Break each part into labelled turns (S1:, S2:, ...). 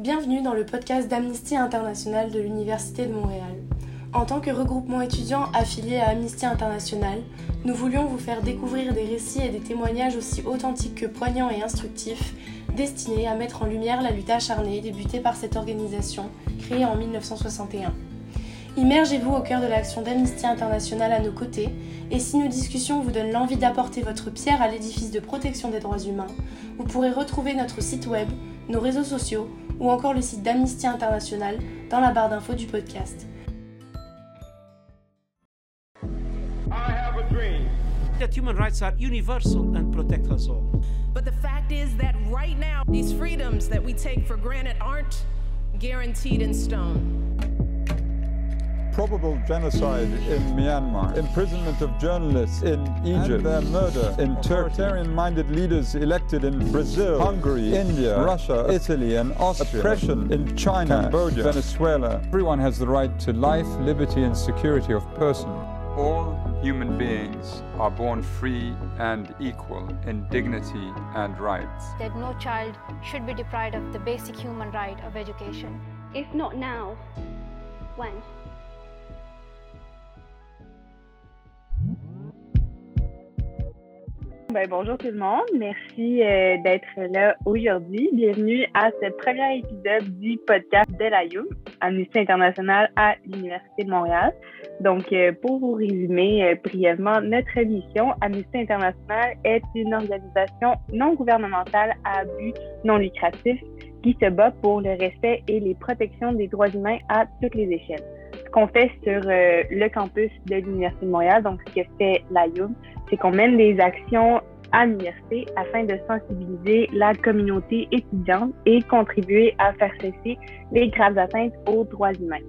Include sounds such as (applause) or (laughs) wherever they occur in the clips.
S1: Bienvenue dans le podcast d'Amnesty International de l'Université de Montréal. En tant que regroupement étudiant affilié à Amnesty International, nous voulions vous faire découvrir des récits et des témoignages aussi authentiques que poignants et instructifs, destinés à mettre en lumière la lutte acharnée débutée par cette organisation, créée en 1961. Immergez-vous au cœur de l'action d'Amnesty International à nos côtés, et si nos discussions vous donnent l'envie d'apporter votre pierre à l'édifice de protection des droits humains, vous pourrez retrouver notre site web, nos réseaux sociaux ou encore le site d'Amnesty International dans la barre d'infos du podcast.
S2: I have a dream
S3: that human rights are universal and protect us all.
S4: But the fact is that right now, these freedoms that we take for granted aren't guaranteed in stone.
S5: Probable genocide in Myanmar, imprisonment of journalists in Egypt, and their murder in authoritarian-minded leaders elected in Brazil, Hungary, India, Russia, Italy, and Austria, oppression in China, Cambodia, Venezuela. Everyone has the right to life, liberty, and security of person.
S6: All human beings are born free and equal in dignity and rights.
S7: that no child should be deprived of the basic human right of education.
S8: If not now, when?
S9: Ben, bonjour tout le monde. Merci euh, d'être là aujourd'hui. Bienvenue à ce premier épisode du podcast de l'AYUM, Amnesty International à l'Université de Montréal. Donc, euh, pour vous résumer euh, brièvement notre mission, Amnesty International est une organisation non gouvernementale à but non lucratif qui se bat pour le respect et les protections des droits humains à toutes les échelles. Qu'on fait sur euh, le campus de l'Université de Montréal, donc ce que fait l'AYUM, c'est qu'on mène des actions à l'université afin de sensibiliser la communauté étudiante et contribuer à faire cesser les graves atteintes aux droits humains.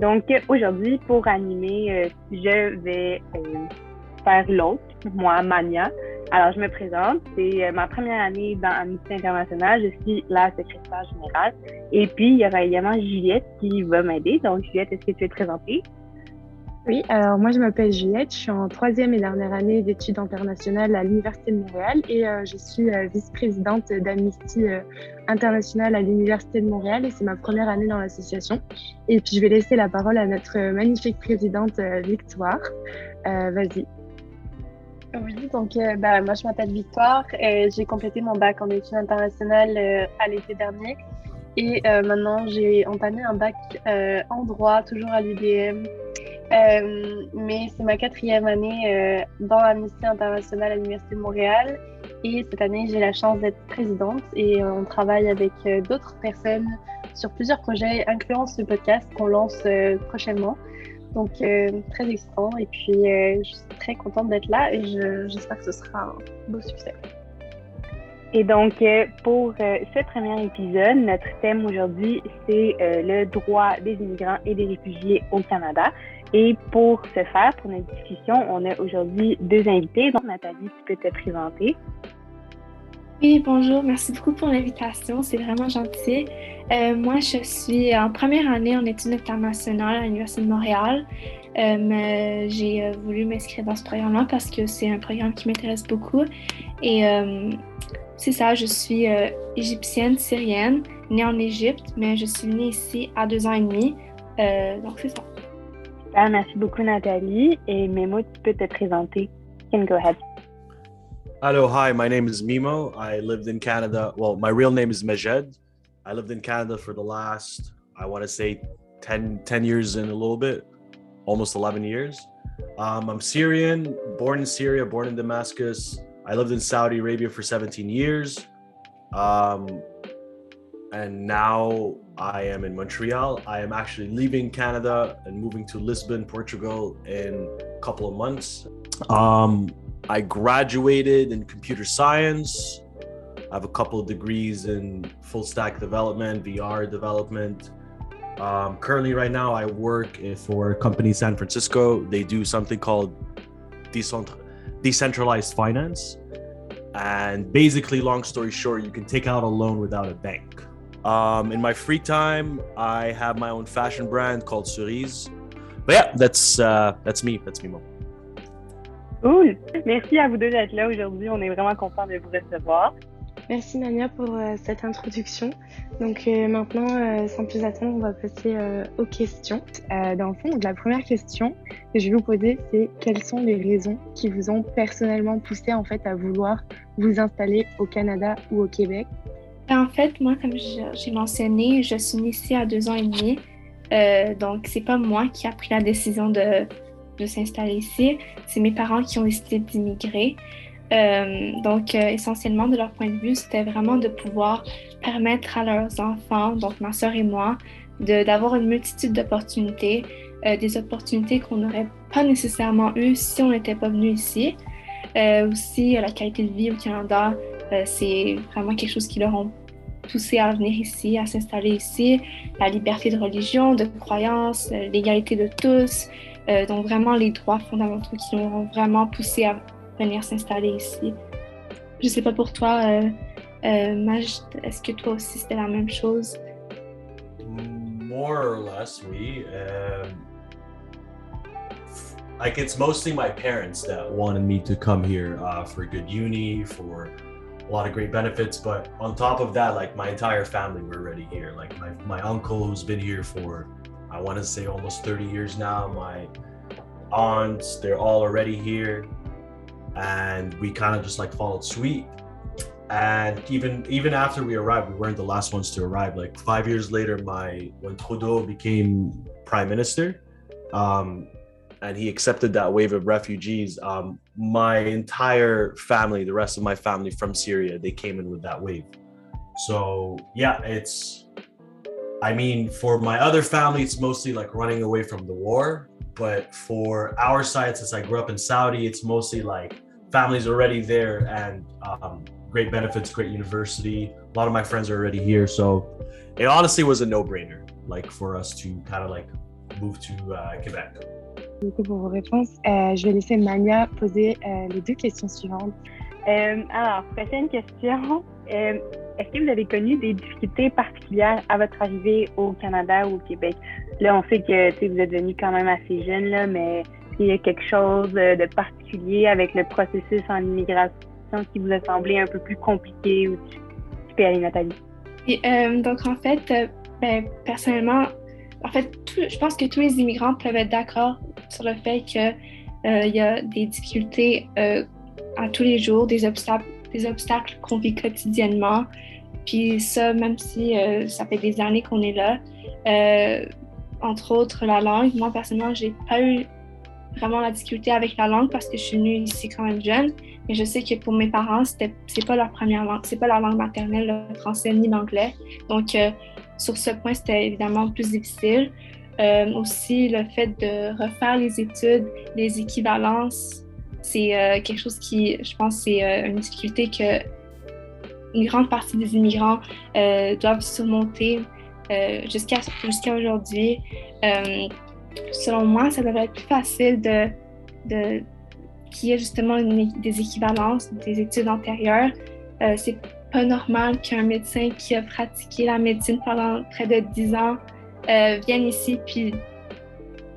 S9: Donc aujourd'hui, pour animer, euh, je vais euh, faire l'autre, moi, Mania. Alors, je me présente. C'est euh, ma première année dans Amnesty International. Je suis la secrétaire générale. Et puis, il y aura également Juliette qui va m'aider. Donc, Juliette, est-ce que tu veux te présenter?
S10: Oui, alors moi je m'appelle Juliette, je suis en troisième et dernière année d'études internationales à l'Université de Montréal et euh, je suis euh, vice-présidente d'Amnesty International à l'Université de Montréal et c'est ma première année dans l'association. Et puis je vais laisser la parole à notre magnifique présidente Victoire. Vas-y.
S11: Oui, donc euh, bah, moi je m'appelle Victoire j'ai complété mon bac en études internationales euh, à l'été dernier. Et euh, maintenant j'ai entamé un bac euh, en droit, toujours à l'UDM. Mais c'est ma quatrième année dans Amnesty International à l'Université de Montréal. Et cette année j'ai la chance d'être présidente et on travaille avec d'autres personnes sur plusieurs projets, incluant ce podcast qu'on lance prochainement. Donc, euh, très excitant. Et puis, euh, je suis très contente d'être là et je- j'espère que ce sera un beau succès.
S9: Et donc, euh, pour ce premier épisode, notre thème aujourd'hui, c'est le droit des immigrants et des réfugiés au Canada. Et pour ce faire, pour notre discussion, on a aujourd'hui deux invités. Donc, Nathalie, tu peux te présenter.
S12: Oui, bonjour, merci beaucoup pour l'invitation, c'est vraiment gentil. Euh, moi, je suis en première année en études internationales à l'Université de Montréal. Euh, j'ai euh, voulu m'inscrire dans ce programme-là parce que c'est un programme qui m'intéresse beaucoup. Et euh, c'est ça, je suis égyptienne, syrienne, née en Égypte, mais je suis venue ici à deux ans et demi. Donc, c'est ça.
S9: Merci beaucoup, Nathalie. Et Memo, tu peux te présenter. You can go ahead.
S13: Hello, hi, my name is Memo. I lived in Canada. Well, my real name is Majed. I lived in Canada for the last, I want to say 10, 10 years and a little bit, almost 11 years. Um, I'm Syrian, born in Syria, born in Damascus. I lived in Saudi Arabia for 17 years. Um, and now I am in Montreal. I am actually leaving Canada and moving to Lisbon, Portugal in a couple of months. Um, I graduated in computer science. I have a couple of degrees in full stack development, VR development. Um, currently, right now, I work for a company in San Francisco. They do something called decentralized finance. And basically, long story short, you can take out a loan without a bank. Um, in my free time, I have my own fashion brand called Cerise. But yeah, that's uh, that's me. That's me, Mo.
S9: Cool. Merci à vous deux d'être là aujourd'hui. On est vraiment content de vous recevoir.
S10: Merci Mania pour euh, cette introduction. Donc euh, maintenant, euh, sans plus attendre, on va passer aux questions. dans le fond, donc, la première question que je vais vous poser, c'est quelles sont les raisons qui vous ont personnellement poussé en fait à vouloir vous installer au Canada ou au Québec?
S12: En fait, moi, comme j'ai mentionné, je suis née ici à deux ans et demi. donc c'est pas moi qui a pris la décision de, de s'installer ici, c'est mes parents qui ont décidé d'immigrer. Euh, donc, euh, essentiellement, de leur point de vue, c'était vraiment de pouvoir permettre à leurs enfants, donc ma soeur et moi, d'avoir une multitude d'opportunités, euh, des opportunités qu'on n'aurait pas nécessairement eues si on n'était pas venu ici. aussi, la qualité de vie au Canada, c'est vraiment quelque chose qui leur a poussé à venir ici, à s'installer ici. La liberté de religion, de croyance, l'égalité de tous. Donc, vraiment les droits fondamentaux qui leur ont vraiment poussé à venir s'installer ici. Je sais pas pour toi, euh, euh, est-ce que toi aussi c'était la même chose?
S13: More or less, oui. Um, like it's mostly my parents that wanted me to come here uh, for good uni, for a lot of great benefits. But on top of that, like my entire family were already here. Like my, my uncle, who's been here for, I want to say almost 30 years now. My aunts, they're all already here. And we kind of just like followed suite and even even after we arrived we weren't the last ones to arrive. Like five years later my when trudeau became prime minister um, and he accepted that wave of refugees um, my entire family the rest of my family from syria they came in with that wave. So yeah it's i mean for my other family it's mostly like running away from the war but for our side since i grew up in saudi it's mostly like families already there and um, great benefits, great university. A lot of my friends are already here, so it honestly was a no-brainer, like for us to kind of like move to uh, Quebec.
S10: Beaucoup pour vos réponses. Euh, je vais laisser Mania poser euh, les deux questions suivantes.
S9: Euh, alors, prochaine question. Euh, est-ce que vous avez connu des difficultés particulières à votre arrivée au Canada ou au Québec? Là, on sait que vous êtes venu quand même assez jeune, là, mais il y a quelque chose de particulier avec le processus en immigration qui vous a semblé un peu plus compliqué ou aller, Nathalie?
S12: Euh, donc, en fait, euh, ben, personnellement, en fait, je pense que tous les immigrants peuvent être d'accord sur le fait qu'il euh, y a des difficultés à tous les jours, des obstacles, des obstacles qu'on vit quotidiennement. Puis ça, même si ça fait des années qu'on est là, entre autres la langue. Moi, personnellement, j'ai pas eu vraiment la difficulté avec la langue parce que je suis venue ici quand même jeune. Mais je sais que pour mes parents, c'est pas leur première langue, c'est pas leur langue maternelle, le français ni l'anglais. Donc euh, sur ce point, c'était évidemment plus difficile. Euh, aussi, le fait de refaire les études, les équivalences, c'est euh, quelque chose qui, je pense, c'est une difficulté que une grande partie des immigrants doivent surmonter jusqu'à aujourd'hui selon moi, ça devrait être plus facile de, de qu'il y ait justement des équivalences des études antérieures. Euh, c'est pas normal qu'un médecin qui a pratiqué la médecine pendant près de 10 ans euh, vienne ici puis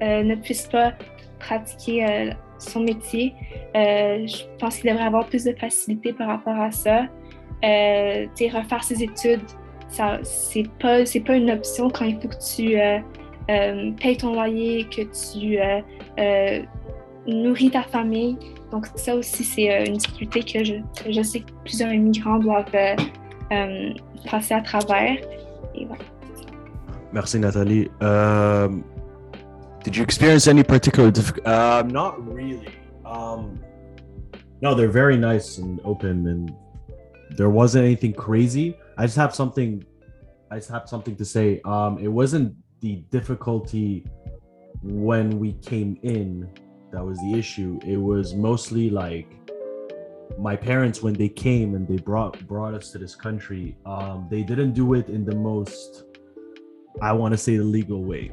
S12: euh, ne puisse pas pratiquer euh, son métier. je pense qu'il devrait avoir plus de facilité par rapport à ça. refaire ses études, ça c'est pas pas une option quand il faut que tu euh, paye ton loyer, que tu euh, euh, nourris ta famille. Donc ça aussi, c'est une difficulté que je, je, sais que plusieurs immigrants doivent passer à travers.
S13: Merci Nathalie. Did you experience any particular difficulty? Um, not really. Um, no, they're very nice and open, and there wasn't anything crazy. I just have something. I just have something to say. Um, it wasn't the difficulty when we came in that was the issue it was mostly like my parents when they came and they brought brought us to this country um, they didn't do it in the most i want to say the legal way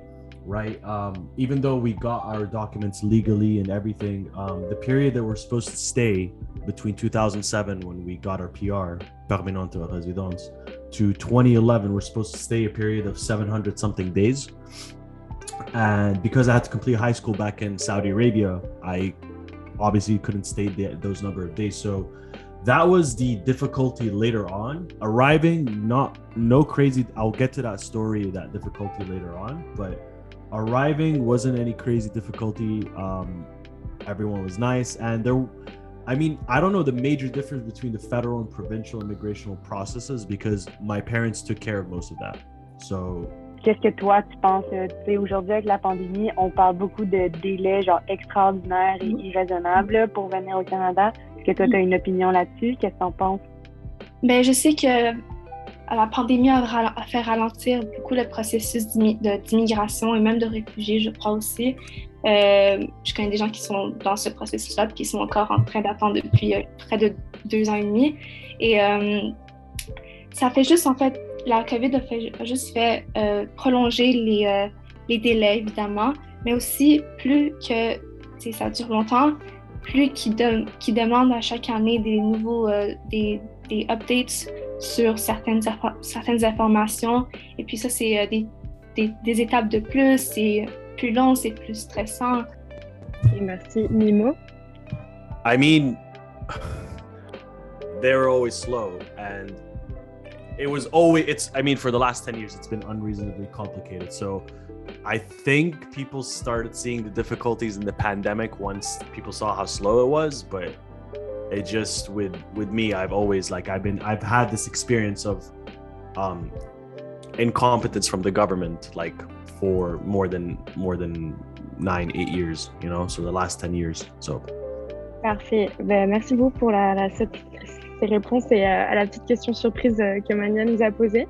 S13: right um, even though we got our documents legally and everything um, the period that we're supposed to stay between 2007 when we got our pr permanente résidence to 2011 we're supposed to stay a period of 700 something days and because i had to complete high school back in saudi arabia i obviously couldn't stay those number of days so that was the difficulty later on. Arriving, not no crazy. I'll get to that story, that difficulty later on, but arriving wasn't any crazy difficulty. Um, everyone was nice, and there. I mean, I don't know the major difference between the federal and provincial immigration processes because my parents took care of most of that. So
S9: Qu'est-ce que toi, tu penses? euh, Tu sais, aujourd'hui, avec la pandémie, on parle beaucoup de délais genre extraordinaires et irraisonnables pour venir au Canada. Est-ce que toi, tu as une opinion là-dessus? Qu'est-ce que tu en penses?
S12: Ben, je sais que la pandémie a, fait ralentir beaucoup le processus d'immigration et même de réfugiés, je crois aussi. Euh, je connais des gens qui sont dans ce processus-là qui sont encore en train d'attendre depuis euh, près de deux ans et demi. Et euh, ça fait juste, en fait, la COVID a, juste fait prolonger les, délais, évidemment, mais aussi plus que ça dure longtemps, plus qu'ils de, qu'ils demandent à chaque année des nouveaux, des updates sur certaines, certaines informations. Et puis ça, c'est euh, des, des, des étapes de plus, c'est plus long, c'est plus stressant.
S10: Et merci. Memo?
S13: I mean, they were always slow, and it was always. It's. I mean, for the last ten years, it's been unreasonably complicated. So, I think people started seeing the difficulties in the pandemic once people saw how slow it was. But it just with with me, I've always like I've been I've had this experience of um incompetence from the government like for more than more than nine eight years you know so the last 10 years so
S10: Parfait. Ben, merci beaucoup pour la, la- cette- ces réponses et euh, à la petite question surprise euh, que Mania nous a posée.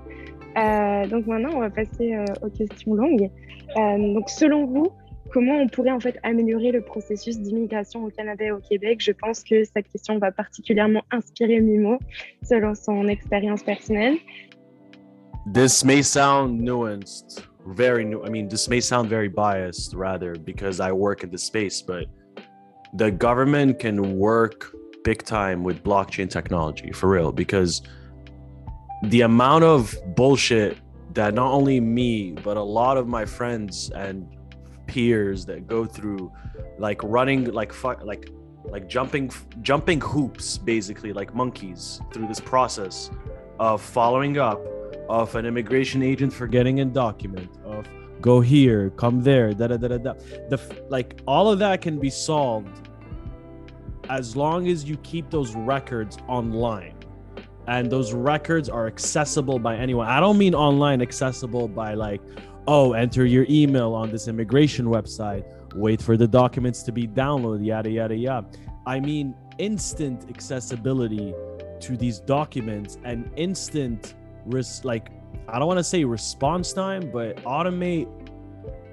S10: Euh, donc maintenant, on va passer euh, aux questions longues. Euh, donc selon vous, comment on pourrait en fait améliorer le processus d'immigration au Canada et au Québec? Je pense que cette question va particulièrement inspirer Mimo selon son expérience personnelle.
S13: this may sound nuanced very new i mean this may sound very biased rather because i work in the space but the government can work big time with blockchain technology for real because the amount of bullshit that not only me but a lot of my friends and peers that go through like running like fu- like like jumping jumping hoops basically like monkeys through this process of following up of an immigration agent forgetting a document of go here come there da da da da da. The like all of that can be solved as long as you keep those records online. And those records are accessible by anyone. I don't mean online accessible by like oh enter your email on this immigration website. Wait for the documents to be downloaded yada yada yada. I mean instant accessibility to these documents and instant res- like I don't want to say response time, but automate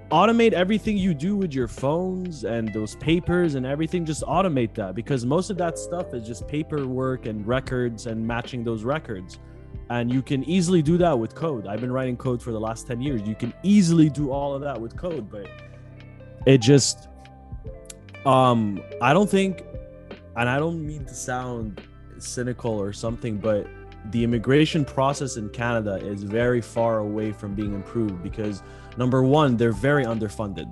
S13: automate everything you do with your phones and those papers and everything. Just automate that because most of that stuff is just paperwork and records and matching those records and you can easily do that with code i've been writing code for the last 10 years you can easily do all of that with code but it just um i don't think and i don't mean to sound cynical or something but the immigration process in Canada is very far away from being improved because number one, they're very underfunded.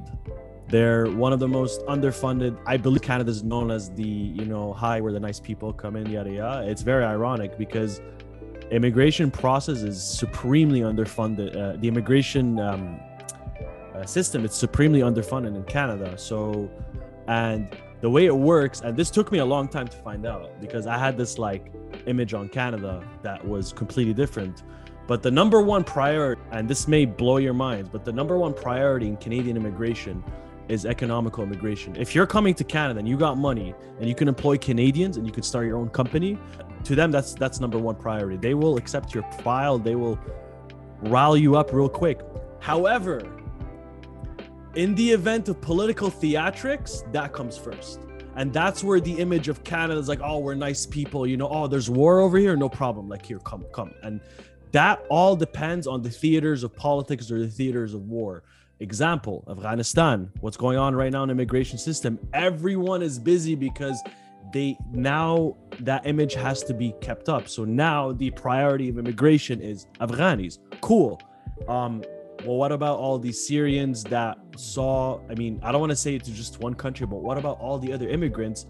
S13: They're one of the most underfunded. I believe Canada is known as the, you know, high where the nice people come in, yada yada. It's very ironic because immigration process is supremely underfunded. Uh, the immigration um, uh, system is supremely underfunded in Canada. So, and the way it works, and this took me a long time to find out because I had this like image on Canada that was completely different. But the number one priority, and this may blow your minds, but the number one priority in Canadian immigration is economical immigration. If you're coming to Canada and you got money and you can employ Canadians and you can start your own company, to them that's that's number one priority. They will accept your file, they will rile you up real quick. However, in the event of political theatrics, that comes first. And that's where the image of Canada is like, oh, we're nice people, you know, oh, there's war over here, no problem. Like, here, come, come. And that all depends on the theaters of politics or the theaters of war. Example, Afghanistan, what's going on right now in the immigration system? Everyone is busy because they now that image has to be kept up. So now the priority of immigration is Afghanis. Cool. Um, well, what about all these Syrians that saw? I mean, I don't want to say it's just one country, but what about all the other immigrants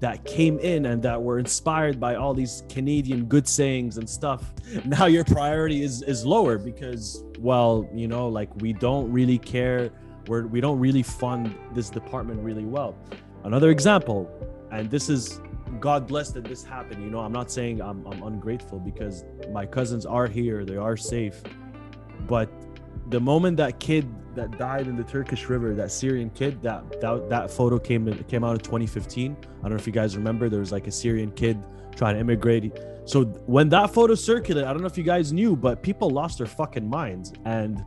S13: that came in and that were inspired by all these Canadian good sayings and stuff, (laughs) now your priority is is lower because well, you know, like we don't really care, we're we don't really fund this department really well. Another example, and this is God bless that this happened. You know, I'm not saying I'm, I'm ungrateful because my cousins are here, they are safe. But the moment that kid that died in the Turkish River, that Syrian kid, that that, that photo came in, came out in 2015. I don't know if you guys remember. There was like a Syrian kid trying to immigrate. So when that photo circulated, I don't know if you guys knew, but people lost their fucking minds. And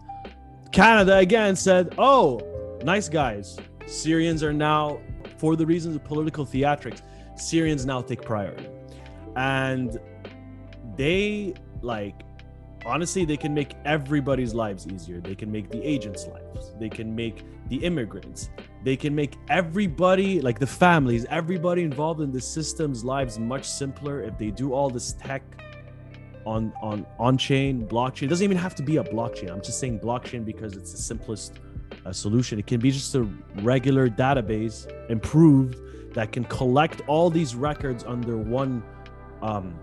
S13: Canada again said, "Oh, nice guys. Syrians are now, for the reasons of political theatrics, Syrians now take priority." And they like honestly they can make everybody's lives easier. They can make the agents lives. They can make the immigrants. They can make everybody like the families everybody involved in the system's lives much simpler if they do all this tech on on on chain blockchain. It doesn't even have to be a blockchain. I'm just saying blockchain because it's the simplest uh, solution. It can be just a regular database improved that can collect all these records under one um,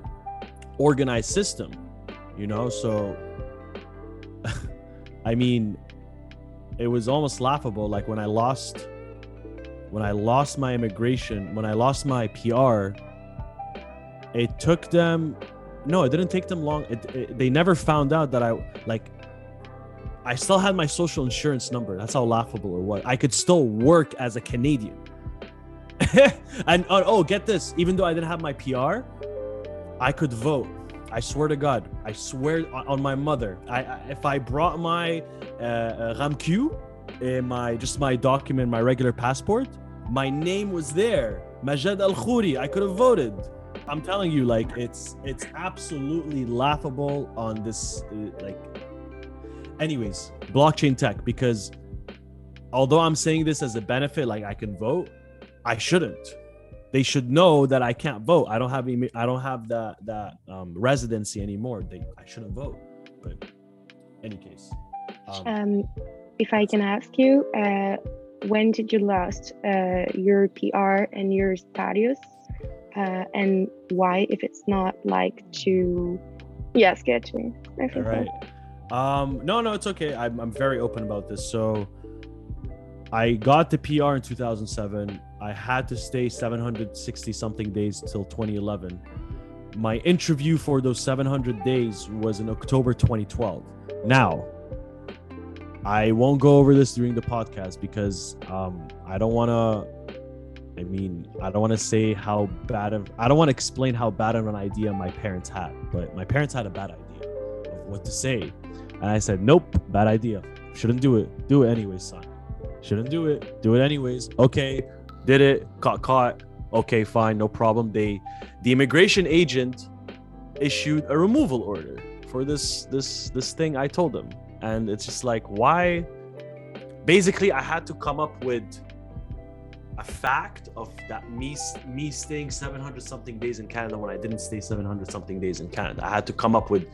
S13: organized system you know? So (laughs) i mean it was almost laughable like when i lost when i lost my immigration when i lost my pr it took them no it didn't take them long. It, it, they never found out that i like i still had my social insurance number. That's how laughable it was. I could still work as a canadian. (laughs) And oh, oh get this. Even though i didn't have my pr i could vote I swear to God, I swear on my mother. I, I if I brought my uh, RAMQ, uh, my just my document, my regular passport, my name was there. Majed Al Khoury. I could have voted. I'm telling you, like it's it's absolutely laughable on this uh, like. Anyways, blockchain tech because although I'm saying this as a benefit, like I can vote, I shouldn't they should know that I can't vote. I don't have any, I don't have that that um, residency anymore. They I shouldn't vote. But any case.
S10: Um, um, if I can ask you, uh, when did you lost uh, your PR and your status, uh, and why? If it's not like too, yeah.
S13: All right. Um, no, no, it's okay. I'm I'm very open about this. So. I got the PR in 2007. I had to stay 760 something days till 2011. My interview for those 700 days was in October 2012. Now, I won't go over this during the podcast because um, I don't want to. I mean, I don't want to say how bad of. I don't want to explain how bad of an idea my parents had, but my parents had a bad idea of what to say, and I said, "Nope, bad idea. Shouldn't do it. Do it anyways, son. Shouldn't do it. Do it anyways. Okay, did it, got caught. Okay, fine, no problem. They, the immigration agent, issued a removal order for this this this thing I told them, and it's just like why. Basically, I had to come up with a fact of that me me staying 700 something days in Canada when I didn't stay 700 something days in Canada. I had to come up with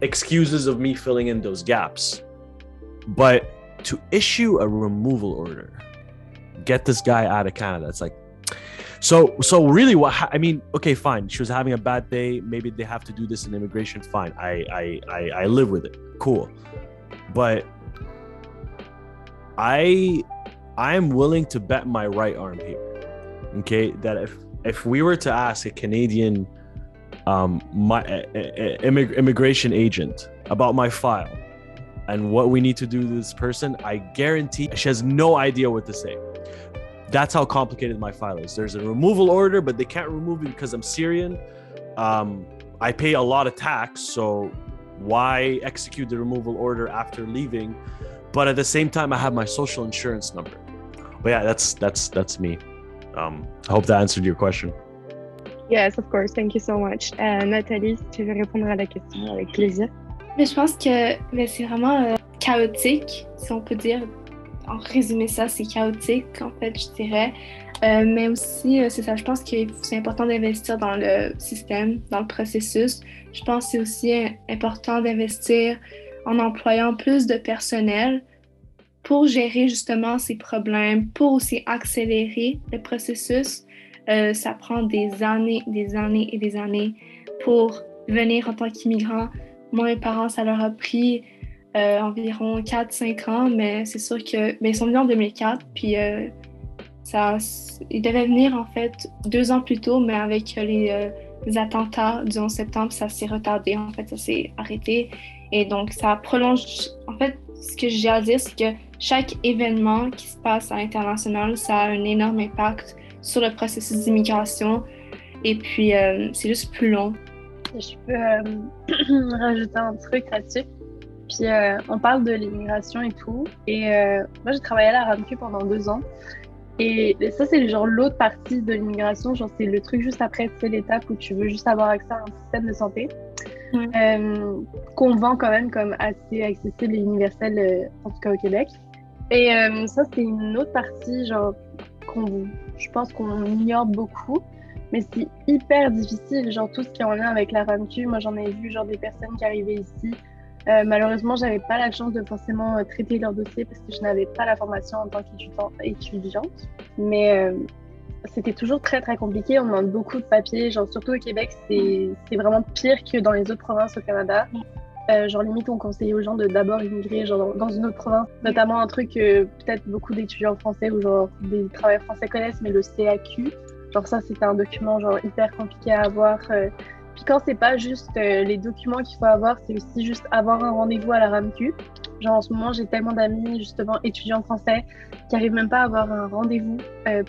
S13: excuses of me filling in those gaps. But to issue a removal order get this guy out of Canada. It's like, so so really, what I mean, okay, fine. She was having a bad day. Maybe they have to do this in immigration. Fine, I I I, I live with it. Cool, but I I am willing to bet my right arm here. Okay, that if if we were to ask a Canadian um my immig- immigration agent about my file and what we need to do to this person, I guarantee she has no idea what to say. That's how complicated my file is. There's a removal order, but they can't remove me because I'm Syrian. Um, I pay a lot of tax, so why execute the removal order after leaving? But at the same time, I have my social insurance number. But yeah, that's that's that's me. Um, I hope that answered your question.
S10: Yes, of course. Thank you so much. Uh, Natalie, tu veux répondre à la question, avec plaisir.
S12: Je pense que c'est vraiment euh, chaotique, si on peut dire, en résumé ça, c'est chaotique, en fait, je dirais. Euh, mais aussi, euh, c'est ça, je pense que c'est important d'investir dans le système, dans le processus. Je pense que c'est aussi important d'investir en employant plus de personnel pour gérer justement ces problèmes, pour aussi accélérer le processus. ça prend des années, des années et des années pour venir en tant qu'immigrant. Moi, mes parents, ça leur a pris euh, environ 4-5 ans, mais c'est sûr que ben, ils sont venus en 2004, puis euh, ça, ils devaient venir en fait deux ans plus tôt, mais avec les, les attentats du 11 septembre, ça s'est retardé, en fait, ça s'est arrêté. Et donc, ça prolonge. En fait, ce que j'ai à dire, c'est que chaque événement qui se passe à l'international, ça a un énorme impact sur le processus d'immigration. Et puis, euh, c'est juste plus long.
S11: Je peux euh, (clears throat) rajouter un truc là-dessus. Puis, euh, on parle de l'immigration et tout. Et moi, j'ai travaillé à la RAMQ pendant deux ans. Et ça, c'est genre l'autre partie de l'immigration. Genre, c'est le truc juste après, c'est l'étape où tu veux juste avoir accès à un système de santé. qu'on vend quand même comme assez accessible et universel, en tout cas au Québec. Et ça, c'est une autre partie, genre, qu'on je pense qu'on ignore beaucoup. Mais c'est hyper difficile, genre tout ce qui est en lien avec la RAMQ. Moi, j'en ai vu genre des personnes qui arrivaient ici. Euh, malheureusement, j'avais pas la chance de forcément euh, traiter leur dossier parce que je n'avais pas la formation en tant qu'étudiante. Mais euh, c'était toujours très très compliqué. On demande beaucoup de papiers, genre surtout au Québec, c'est vraiment pire que dans les autres provinces au Canada. Euh, genre limite on conseillait aux gens de d'abord immigrer genre dans, une autre province, notamment un truc que peut-être beaucoup d'étudiants français ou genre des travailleurs français connaissent, mais le CAQ. Genre ça c'était un document genre hyper compliqué à avoir. Euh. Puis quand c'est pas juste euh, les documents qu'il faut avoir, c'est aussi juste avoir un rendez-vous à la RAMQ. Genre en ce moment j'ai tellement d'amis justement étudiants français qui arrivent même pas à avoir un rendez-vous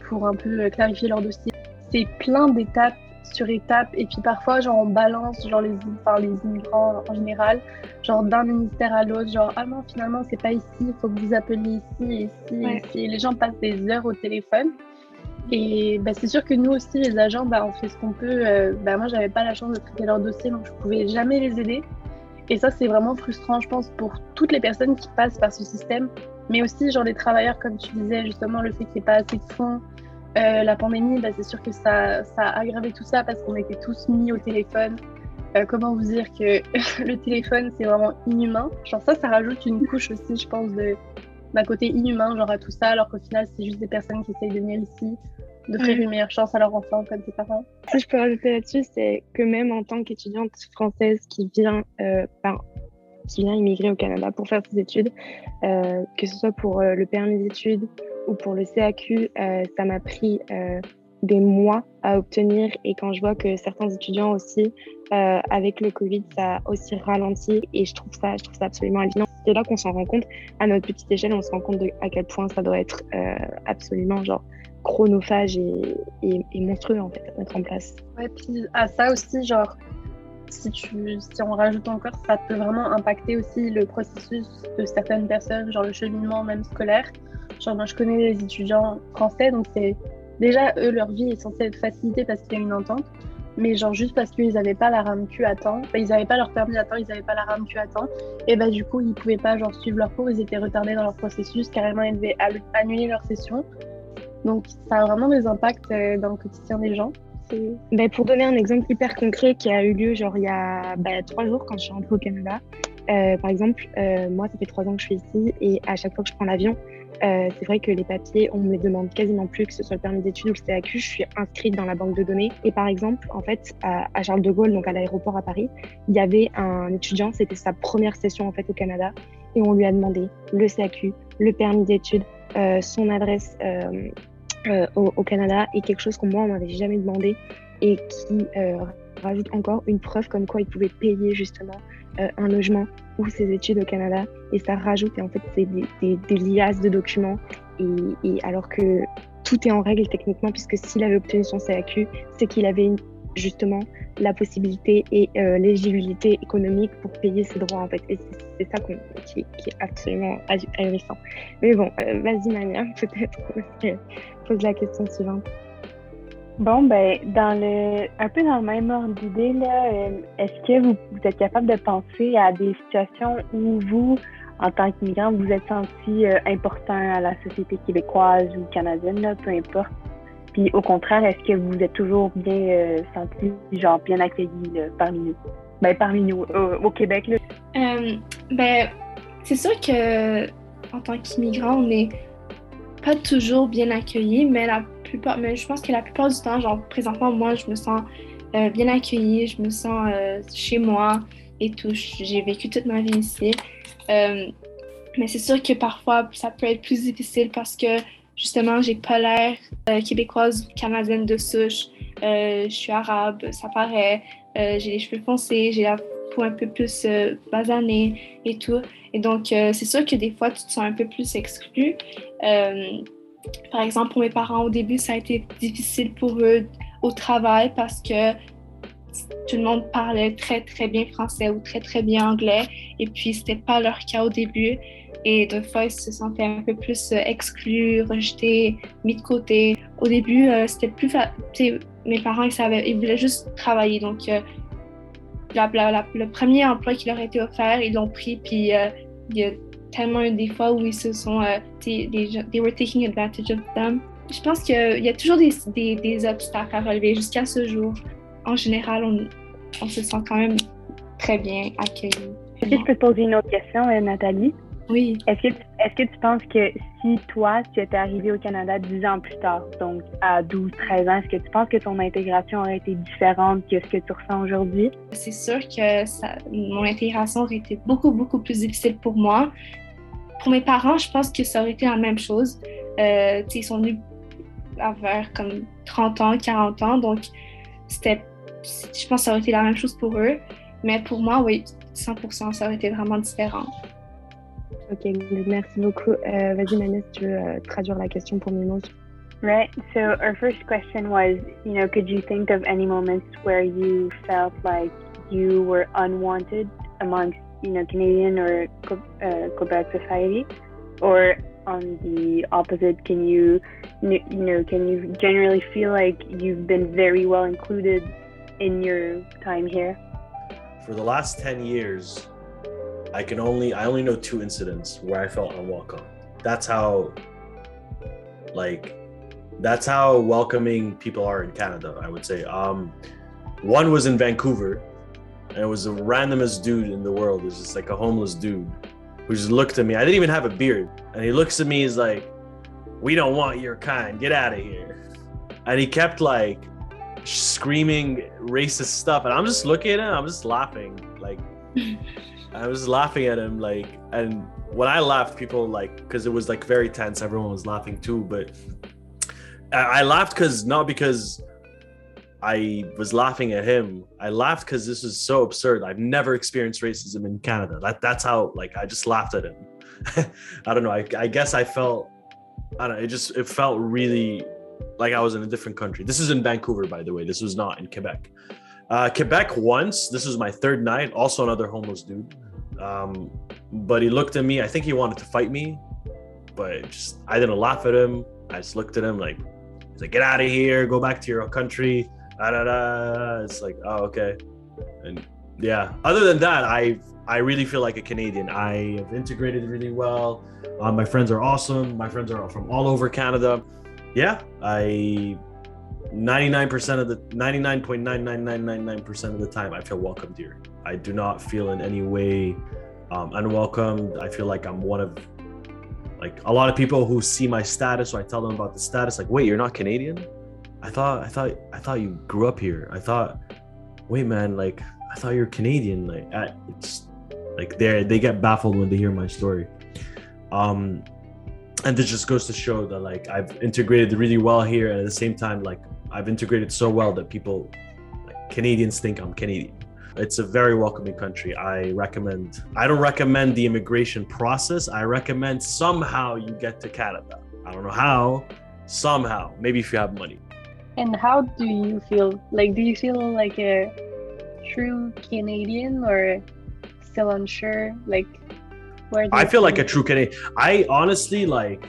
S11: pour un peu clarifier leur dossier. C'est plein d'étapes sur étape et puis parfois genre on balance genre les enfin, les immigrants en général genre d'un ministère à l'autre genre ah non finalement c'est pas ici il faut que vous appeliez ici ici ici les gens passent des heures au téléphone et bah, c'est sûr que nous aussi les agents bah, on fait ce qu'on peut euh, bah, moi j'avais pas la chance de traiter leur dossier donc je pouvais jamais les aider et ça c'est vraiment frustrant je pense pour toutes les personnes qui passent par ce système mais aussi genre les travailleurs comme tu disais justement le fait qu'il n'y ait pas assez de fonds euh, la pandémie, bah, c'est sûr que ça, ça, a aggravé tout ça parce qu'on était tous mis au téléphone. Euh, comment vous dire que (laughs) le téléphone, c'est vraiment inhumain. Genre ça, ça rajoute une couche aussi, je pense, de d'un côté inhumain, genre à tout ça, alors qu'au final, c'est juste des personnes qui essayent de venir ici, d'offrir une meilleure chance à leurs enfants comme tes parents.
S10: Si je peux rajouter là-dessus, c'est que même en tant qu'étudiante française qui vient, euh, qui vient immigrer au Canada pour faire ses études, euh, que ce soit pour le permis d'études ou pour le CAQ, euh, ça m'a pris euh, des mois à obtenir. Et quand je vois que certains étudiants aussi, euh, avec le Covid, ça a aussi ralenti. Et je trouve ça, je trouve ça absolument évident. C'est là qu'on s'en rend compte. À notre petite échelle, on se rend compte à quel point ça doit être absolument genre chronophage et, monstrueux en fait à mettre en place.
S11: Ouais, puis à ça aussi, genre, si on rajoute encore, ça peut vraiment impacter aussi le processus de certaines personnes, genre le cheminement même scolaire. Genre, moi, je connais les étudiants français, donc c'est déjà eux, leur vie est censée être facilitée parce qu'il y a une entente. Mais genre juste parce qu'ils n'avaient pas la RAMQ à temps, ils n'avaient pas leur permis à temps, ils n'avaient pas la RAMQ à temps, et bah du coup ils pouvaient pas genre suivre leur cours, ils étaient retardés dans leur processus, carrément ils devaient annuler leur session. Donc ça a vraiment des impacts euh, dans le quotidien des gens.
S10: Ben, pour donner un exemple hyper concret qui a eu lieu genre il y a ben, trois jours quand je suis rentrée au Canada, euh, par exemple, euh, moi ça fait trois ans que je suis ici et à chaque fois que je prends l'avion, euh, c'est vrai que les papiers, on me les demande quasiment plus, que ce soit le permis d'études ou le CAQ. Je suis inscrite dans la banque de données. Et par exemple, en fait, à, Charles de Gaulle, donc à l'aéroport à Paris, il y avait un étudiant, c'était sa première session en fait au Canada, et on lui a demandé le CAQ, le permis d'études, euh, son adresse euh, au, au, Canada, et quelque chose qu'on moi on m'avait jamais demandé et qui rajoute encore une preuve comme quoi il pouvait payer justement euh, un logement ou ses études au Canada. Et ça rajoute, en fait, des, liasses de documents. Et, alors que tout est en règle techniquement, puisque s'il avait obtenu son CAQ, c'est qu'il avait justement la possibilité et euh, l'éligibilité économique pour payer ses droits en fait. Et c'est ça qui, qui, est absolument ahurissant. Mais bon, euh, vas-y Mania, (laughs) peut-être pose la question suivante.
S9: Bon, ben, dans le, un peu dans le même ordre d'idée, là, euh, est-ce que vous, vous, êtes capable de penser à des situations où vous, en tant qu'immigrant, vous êtes senti euh, important à la société québécoise ou canadienne, là, peu importe? Puis au contraire, est-ce que vous êtes toujours bien euh, senti, genre bien accueilli parmi nous? Ben, parmi nous, au Québec, là.
S12: ben, c'est sûr que en tant qu'immigrant, on n'est pas toujours bien accueilli, mais la mais je pense que la plupart du temps, genre présentement, moi, je me sens euh, bien accueillie, je me sens euh, chez moi et tout. J'ai vécu toute ma vie ici. Euh, mais c'est sûr que parfois, ça peut être plus difficile parce que justement, j'ai pas l'air québécoise ou canadienne de souche. je suis arabe, ça paraît. j'ai les cheveux foncés, j'ai la peau un peu plus basanée et tout. Et donc, c'est sûr que des fois, tu te sens un peu plus exclu. Par exemple, pour mes parents, au début, ça a été difficile pour eux au travail parce que tout le monde parlait très très bien français ou très très bien anglais et puis c'était pas leur cas au début et des fois ils se sentaient un peu plus euh, exclus, rejetés, mis de côté. Au début euh, c'était plus facile. Mes parents ils voulaient juste travailler donc euh, le premier emploi qui leur a été offert ils l'ont pris puis tellement eu des fois où ils se sont they, they were taking advantage of them je pense qu'il y a toujours des, des, des obstacles à relever jusqu'à ce jour. En général, on, on, se sent quand même très bien accueilli.
S9: Est-ce que je peux te poser une autre question, euh, Nathalie?
S12: Oui.
S9: Est-ce que, est que tu penses que si toi, tu étais arrivé au Canada 10 ans plus tard, donc à 12, 13 ans, est-ce que tu penses que ton intégration aurait été différente que ce que tu ressens aujourd'hui?
S12: C'est sûr que ça, mon intégration aurait été beaucoup, beaucoup plus difficile pour moi. Pour mes parents, je pense que ça aurait été la même chose. Euh, ils sont venus vers comme 30 ans, 40 ans. Donc, c'était, je pense que ça aurait été la même chose pour eux. Mais pour moi, oui, 100%, ça aurait été vraiment différent.
S10: Ok, merci beaucoup. Euh, vas-y, Manès, tu veux euh, traduire la question pour Mimo
S9: Right. So our first question was, you know, could you think of any moments where you felt like you were unwanted amongst, you know, Canadian or uh, Quebec society, or on the opposite, can you, you know, can you generally feel like you've been very well included in your time here?
S13: For the last 10 years, I can only, I only know two incidents where I felt unwelcome. That's how, like, that's how welcoming people are in Canada, I would say. Um, one was in Vancouver, and it was the randomest dude in the world. It was just like a homeless dude who just looked at me. I didn't even have a beard. And he looks at me, he's like, We don't want your kind. Get out of here. And he kept like screaming racist stuff. And I'm just looking at him, I'm just laughing. Like, (laughs) I was laughing at him. Like, and when I laughed, people like, because it was like very tense, everyone was laughing too. But I, I laughed because not because I was laughing at him. I laughed because this is so absurd. I've never experienced racism in Canada. That that's how like I just laughed at him. (laughs) I don't know. I, I guess I felt I don't know. It just it felt really like I was in a different country. This is in Vancouver, by the way. This was not in Quebec. Uh, Quebec once. This was my third night. Also another homeless dude. Um, but he looked at me. I think he wanted to fight me, but just I didn't laugh at him. I just looked at him like, he's like, get out of here, go back to your country It's like, oh, okay. And yeah, other than that, I I really feel like a Canadian. I have integrated really well. Um, my friends are awesome. My friends are from all over Canada. Yeah, I 99% of the 99.99999% of the time I feel welcomed here. I do not feel in any way um, unwelcomed. I feel like I'm one of like a lot of people who see my status, so I tell them about the status, like, wait, you're not Canadian? I thought I thought I thought you grew up here. I thought, wait, man, like I thought you're Canadian. Like I, it's like they they get baffled when they hear my story. Um, and this just goes to show that like I've integrated really well here, and at the same time, like I've integrated so well that people, like, Canadians, think I'm Canadian. It's a very welcoming country. I recommend. I don't recommend the immigration process. I recommend somehow you get to Canada. I don't know how. Somehow, maybe if you have money.
S11: And how do you feel? Like, do you feel like a true Canadian or still unsure? Like,
S13: where I feel like a true Canadian. I honestly like.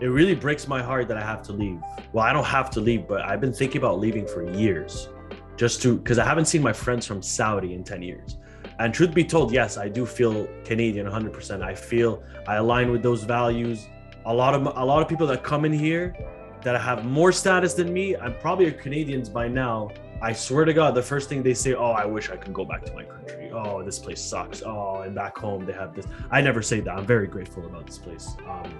S13: It really breaks my heart that I have to leave. Well, I don't have to leave, but I've been thinking about leaving for years, just to because I haven't seen my friends from Saudi in ten years. And truth be told, yes, I do feel Canadian 100%. I feel I align with those values. A lot of a lot of people that come in here that have more status than me. I'm probably a Canadians by now. I swear to God, the first thing they say, "Oh, I wish I could go back to my country. Oh, this place sucks. Oh, and back home they have this." I never say that. I'm very grateful about this place. Um,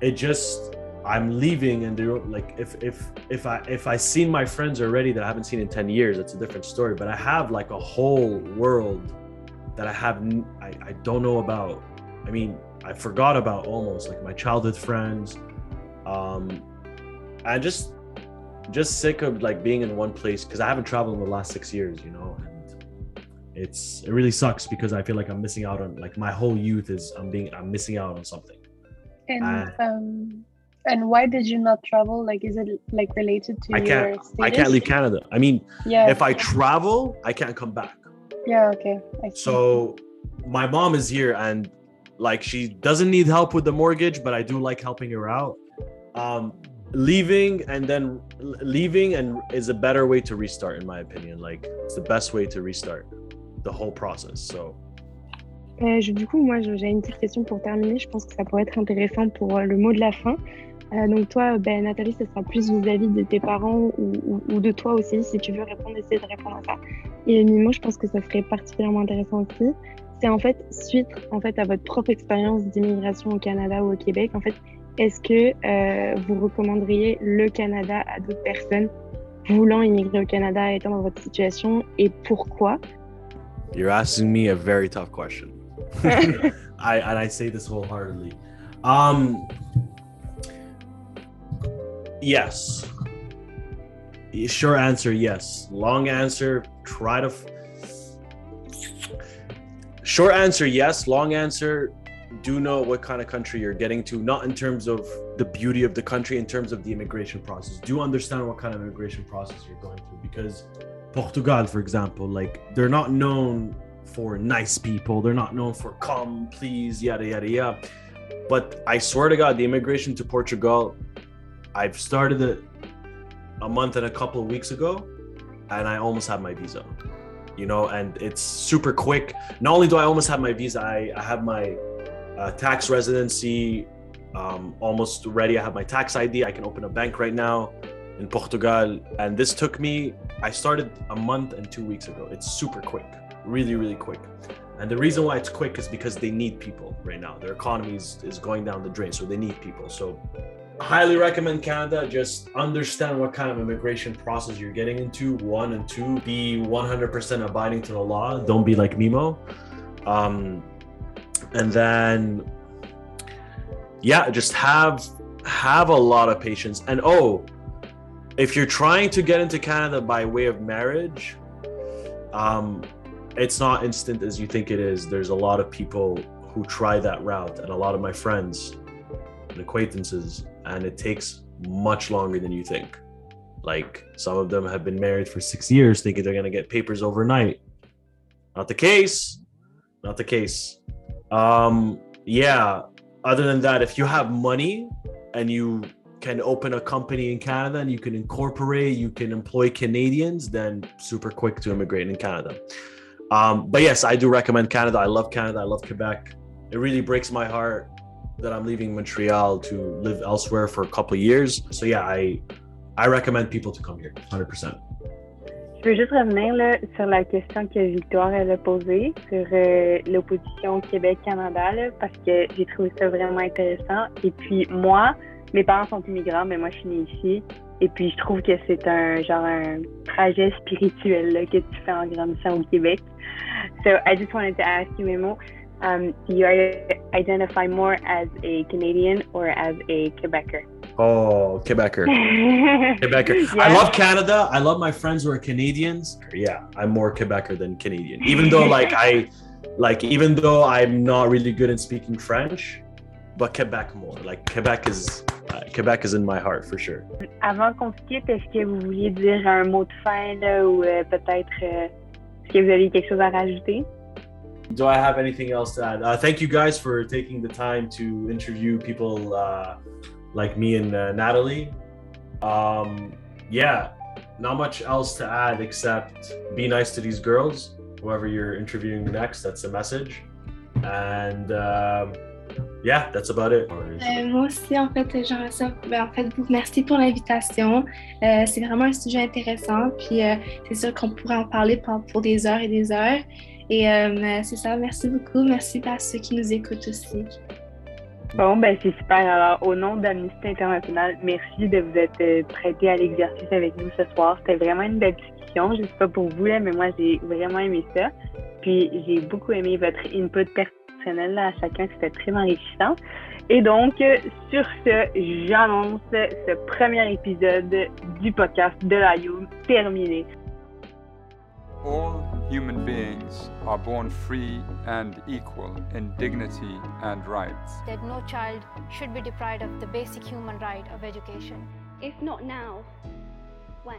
S13: it just I'm leaving and they're like if if if I if I seen my friends already that I haven't seen in 10 years, it's a different story. But I have like a whole world that I have I, I don't know about. I mean, I forgot about almost like my childhood friends. Um I just just sick of like being in one place because I haven't traveled in the last six years, you know, and it's it really sucks because I feel like I'm missing out on like my whole youth is I'm being I'm missing out on something.
S11: And um, and why did you not travel? Like, is it like related to
S13: I
S11: your
S13: can't? I can't leave Canada. I mean,
S11: Yeah.
S13: if I travel, I can't come back.
S11: Yeah. Okay.
S13: So my mom is here and like she doesn't need help with the mortgage, but I do like helping her out. Um leaving and then leaving and is a better way to restart in my opinion. Like it's the best way to restart the whole process. So
S10: Euh, du coup, moi, j'ai une petite question pour terminer. Je pense que ça pourrait être intéressant pour euh, le mot de la fin. Euh, donc, toi, ben, Nathalie, ce sera plus vis-à-vis de tes parents ou de toi aussi, si tu veux répondre, essayer de répondre à ça. Et Mimo, je pense que ça serait particulièrement intéressant aussi. C'est en fait, suite en fait, à votre propre expérience d'immigration au Canada ou au Québec, en fait, est-ce que euh, vous recommanderiez le Canada à d'autres personnes voulant immigrer au Canada étant dans votre situation et pourquoi?
S13: You're asking me a very tough question. (laughs) I and I say this wholeheartedly. Um yes. Short answer, yes. Long answer, try to Short answer, yes. Long answer, do know what kind of country you're getting to, not in terms of the beauty of the country, in terms of the immigration process. Do understand what kind of immigration process you're going through because Portugal, for example, like they're not known for nice people. They're not known for come, please, yada yada yada. But I swear to God, the immigration to Portugal, I've started it a month and a couple of weeks ago, and I almost have my visa. You know, and it's super quick. Not only do I almost have my visa, I, I have my uh, tax residency um, almost ready. I have my tax ID. I can open a bank right now in Portugal. And this took me, I started a month and two weeks ago. It's super quick, really, really quick. And the reason why it's quick is because they need people right now. Their economy is, is going down the drain, so they need people. So highly recommend Canada. Just understand what kind of immigration process you're getting into. One and two, be 100% abiding to the law. Don't be like Memo. Um, and then, yeah, just have have a lot of patience. And oh, if you're trying to get into Canada by way of marriage, um, it's not instant as you think it is. There's a lot of people who try that route, and a lot of my friends and acquaintances, and it takes much longer than you think. Like some of them have been married for six years, thinking they're gonna get papers overnight. Not the case. Not the case. Um, yeah. Other than that, if you have money and you can open a company in Canada and you can incorporate, you can employ Canadians, then super quick to immigrate in Canada. Um, but yes, I do recommend Canada. I love Canada. I love Quebec. It really breaks my heart that I'm leaving Montreal to live elsewhere for a couple years. So yeah, I I recommend people to come here, 100%.
S9: Je veux juste revenir là, sur la question que Victoire elle a posée sur euh, l'opposition Québec-Canada, parce que j'ai trouvé ça vraiment intéressant. Et puis moi, mes parents sont immigrants, mais moi je suis née ici. Et puis je trouve que c'est un genre un trajet spirituel là, que tu fais en grandissant au Québec. So I just wanted to ask you, Memo, um, do you identify more as a Canadian or as a Quebecer?
S13: Oh, Quebecer. Quebecer. (laughs) I love Canada. I love my friends who are Canadians. Yeah, I'm more Quebecer than Canadian. Even though like I like even though I'm not really good at speaking French, but Quebec more. Like Quebec is uh, Quebec is in my heart for sure.
S9: Avant qu'on se quitte, est-ce que vous vouliez dire un mot de fin là, ou euh, peut-être euh, est-ce que vous avez quelque chose à rajouter?
S13: Do I have anything else to add? Uh, thank you guys for taking the time to interview people uh, like me and uh, Natalie. Um, yeah, not much else to add except be nice to these girls, whoever you're interviewing next. That's the message. And um, yeah, that's about it.
S12: Euh, moi aussi, en fait, j'aimerais ça. ben, en fait, vous merci pour l'invitation. Euh, c'est vraiment un sujet intéressant. Puis euh, c'est sûr qu'on pourrait en parler pour, pour des heures et des heures. Et euh, c'est ça. Merci beaucoup. Merci à ceux qui nous écoutent aussi.
S9: Bon, ben c'est super. Alors, au nom d'Amnesty International, merci de vous être euh, prêté à l'exercice avec nous ce soir. C'était vraiment une belle discussion. Je ne sais pas pour vous, là, mais moi, j'ai vraiment aimé ça. Puis, j'ai beaucoup aimé votre input personnel à chacun. C'était très enrichissant. Et donc, sur ce, j'annonce ce premier épisode du podcast de la terminé.
S6: Human beings are born free and equal in dignity and rights.
S7: That no child should be deprived of the basic human right of education.
S8: If not now, when?